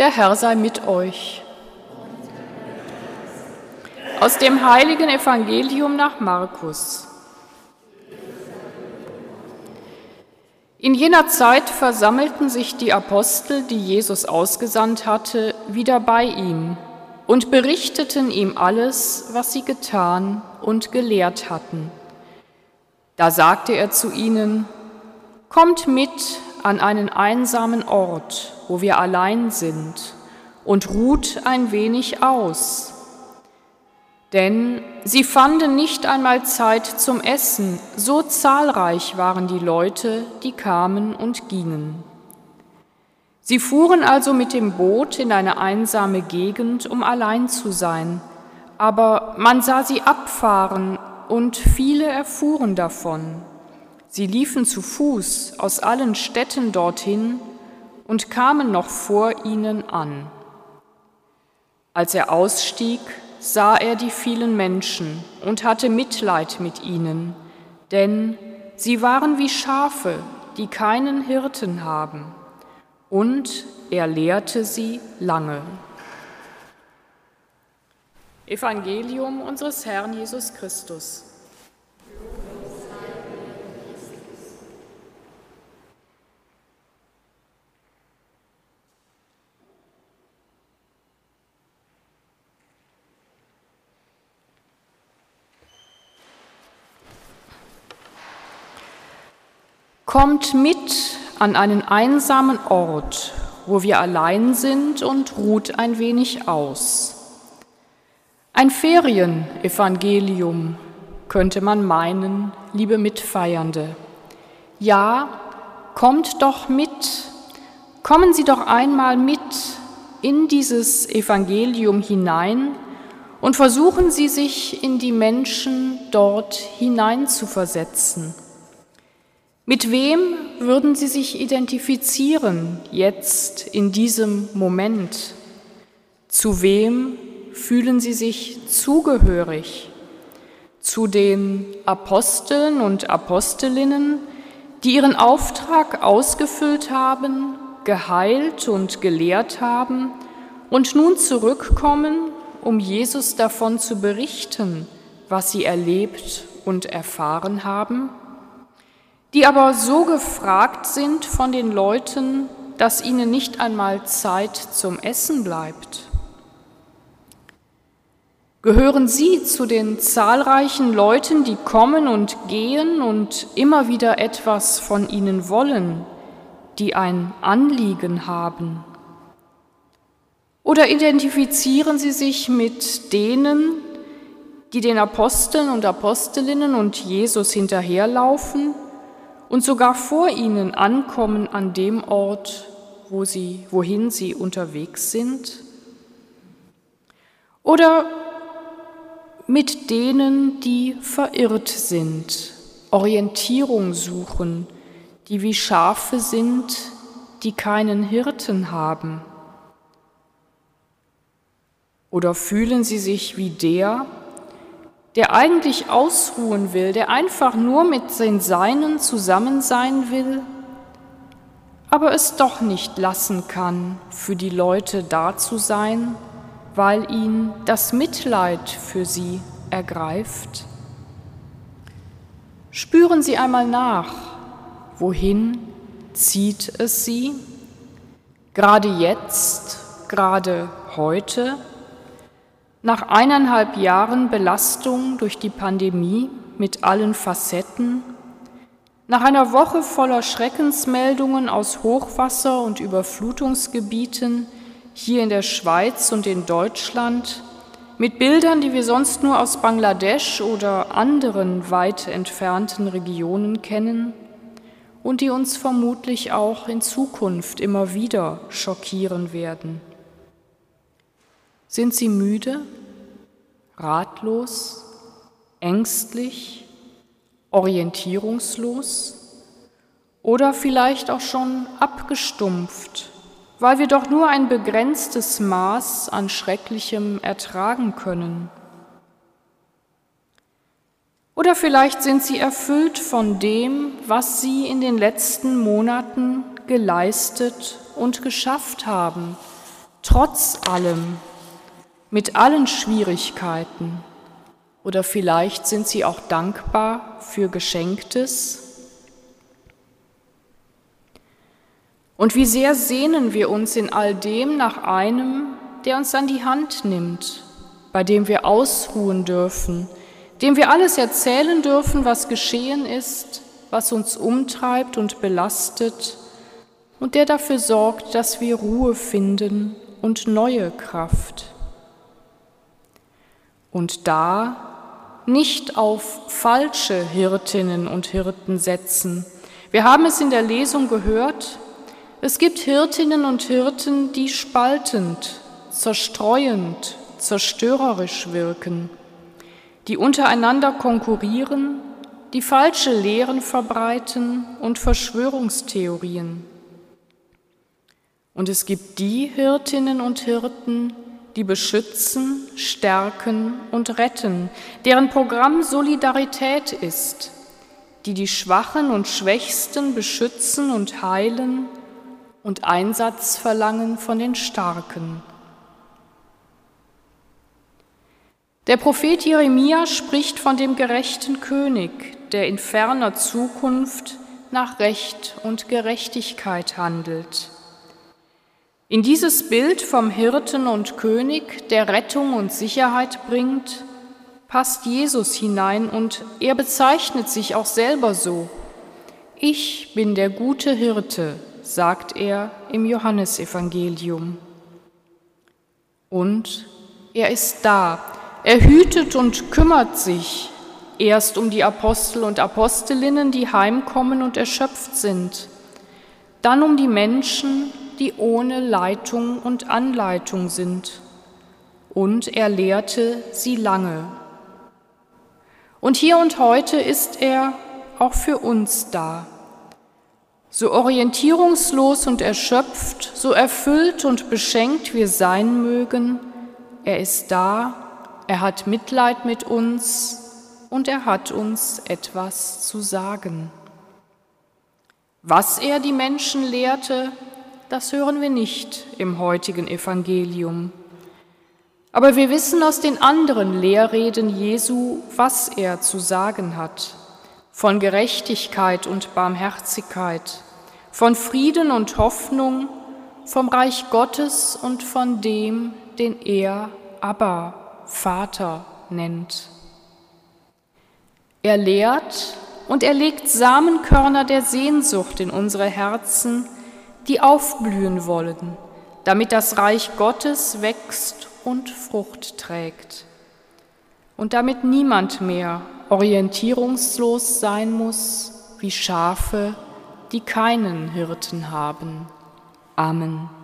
Der Herr sei mit euch. Aus dem heiligen Evangelium nach Markus. In jener Zeit versammelten sich die Apostel, die Jesus ausgesandt hatte, wieder bei ihm und berichteten ihm alles, was sie getan und gelehrt hatten. Da sagte er zu ihnen, Kommt mit an einen einsamen Ort, wo wir allein sind, und ruht ein wenig aus. Denn sie fanden nicht einmal Zeit zum Essen, so zahlreich waren die Leute, die kamen und gingen. Sie fuhren also mit dem Boot in eine einsame Gegend, um allein zu sein, aber man sah sie abfahren und viele erfuhren davon. Sie liefen zu Fuß aus allen Städten dorthin und kamen noch vor ihnen an. Als er ausstieg, sah er die vielen Menschen und hatte Mitleid mit ihnen, denn sie waren wie Schafe, die keinen Hirten haben, und er lehrte sie lange. Evangelium unseres Herrn Jesus Christus. Kommt mit an einen einsamen Ort, wo wir allein sind und ruht ein wenig aus. Ein Ferienevangelium könnte man meinen, liebe Mitfeiernde. Ja, kommt doch mit, kommen Sie doch einmal mit in dieses Evangelium hinein und versuchen Sie sich in die Menschen dort hineinzuversetzen. Mit wem würden Sie sich identifizieren jetzt in diesem Moment? Zu wem fühlen Sie sich zugehörig? Zu den Aposteln und Apostelinnen, die ihren Auftrag ausgefüllt haben, geheilt und gelehrt haben und nun zurückkommen, um Jesus davon zu berichten, was sie erlebt und erfahren haben? Die aber so gefragt sind von den Leuten, dass ihnen nicht einmal Zeit zum Essen bleibt? Gehören Sie zu den zahlreichen Leuten, die kommen und gehen und immer wieder etwas von Ihnen wollen, die ein Anliegen haben? Oder identifizieren Sie sich mit denen, die den Aposteln und Apostelinnen und Jesus hinterherlaufen und sogar vor ihnen ankommen an dem Ort, wo sie, wohin sie unterwegs sind? Oder mit denen, die verirrt sind, Orientierung suchen, die wie Schafe sind, die keinen Hirten haben? Oder fühlen sie sich wie der, der eigentlich ausruhen will, der einfach nur mit den Seinen zusammen sein will, aber es doch nicht lassen kann, für die Leute da zu sein, weil ihn das Mitleid für sie ergreift. Spüren Sie einmal nach, wohin zieht es Sie? Gerade jetzt, gerade heute? Nach eineinhalb Jahren Belastung durch die Pandemie mit allen Facetten, nach einer Woche voller Schreckensmeldungen aus Hochwasser- und Überflutungsgebieten hier in der Schweiz und in Deutschland, mit Bildern, die wir sonst nur aus Bangladesch oder anderen weit entfernten Regionen kennen und die uns vermutlich auch in Zukunft immer wieder schockieren werden. Sind sie müde, ratlos, ängstlich, orientierungslos oder vielleicht auch schon abgestumpft, weil wir doch nur ein begrenztes Maß an Schrecklichem ertragen können? Oder vielleicht sind sie erfüllt von dem, was sie in den letzten Monaten geleistet und geschafft haben, trotz allem, mit allen Schwierigkeiten, oder vielleicht sind sie auch dankbar für Geschenktes. Und wie sehr sehnen wir uns in all dem nach einem, der uns an die Hand nimmt, bei dem wir ausruhen dürfen, dem wir alles erzählen dürfen, was geschehen ist, was uns umtreibt und belastet und der dafür sorgt, dass wir Ruhe finden und neue Kraft. Und da nicht auf falsche Hirtinnen und Hirten setzen. Wir haben es in der Lesung gehört, es gibt Hirtinnen und Hirten, die spaltend, zerstreuend, zerstörerisch wirken, die untereinander konkurrieren, die falsche Lehren verbreiten und Verschwörungstheorien. Und es gibt die Hirtinnen und Hirten, die beschützen, stärken und retten, deren Programm Solidarität ist, die die Schwachen und Schwächsten beschützen und heilen und Einsatz verlangen von den Starken. Der Prophet Jeremia spricht von dem gerechten König, der in ferner Zukunft nach Recht und Gerechtigkeit handelt. In dieses Bild vom Hirten und König, der Rettung und Sicherheit bringt, passt Jesus hinein und er bezeichnet sich auch selber so. Ich bin der gute Hirte, sagt er im Johannesevangelium. Und er ist da, er hütet und kümmert sich erst um die Apostel und Apostelinnen, die heimkommen und erschöpft sind, dann um die Menschen, die ohne Leitung und Anleitung sind. Und er lehrte sie lange. Und hier und heute ist er auch für uns da. So orientierungslos und erschöpft, so erfüllt und beschenkt wir sein mögen, er ist da, er hat Mitleid mit uns und er hat uns etwas zu sagen. Was er die Menschen lehrte, das hören wir nicht im heutigen Evangelium. Aber wir wissen aus den anderen Lehrreden Jesu, was er zu sagen hat. Von Gerechtigkeit und Barmherzigkeit, von Frieden und Hoffnung, vom Reich Gottes und von dem, den er Abba, Vater nennt. Er lehrt und er legt Samenkörner der Sehnsucht in unsere Herzen, die aufblühen wollen, damit das Reich Gottes wächst und Frucht trägt und damit niemand mehr orientierungslos sein muss wie Schafe, die keinen Hirten haben. Amen.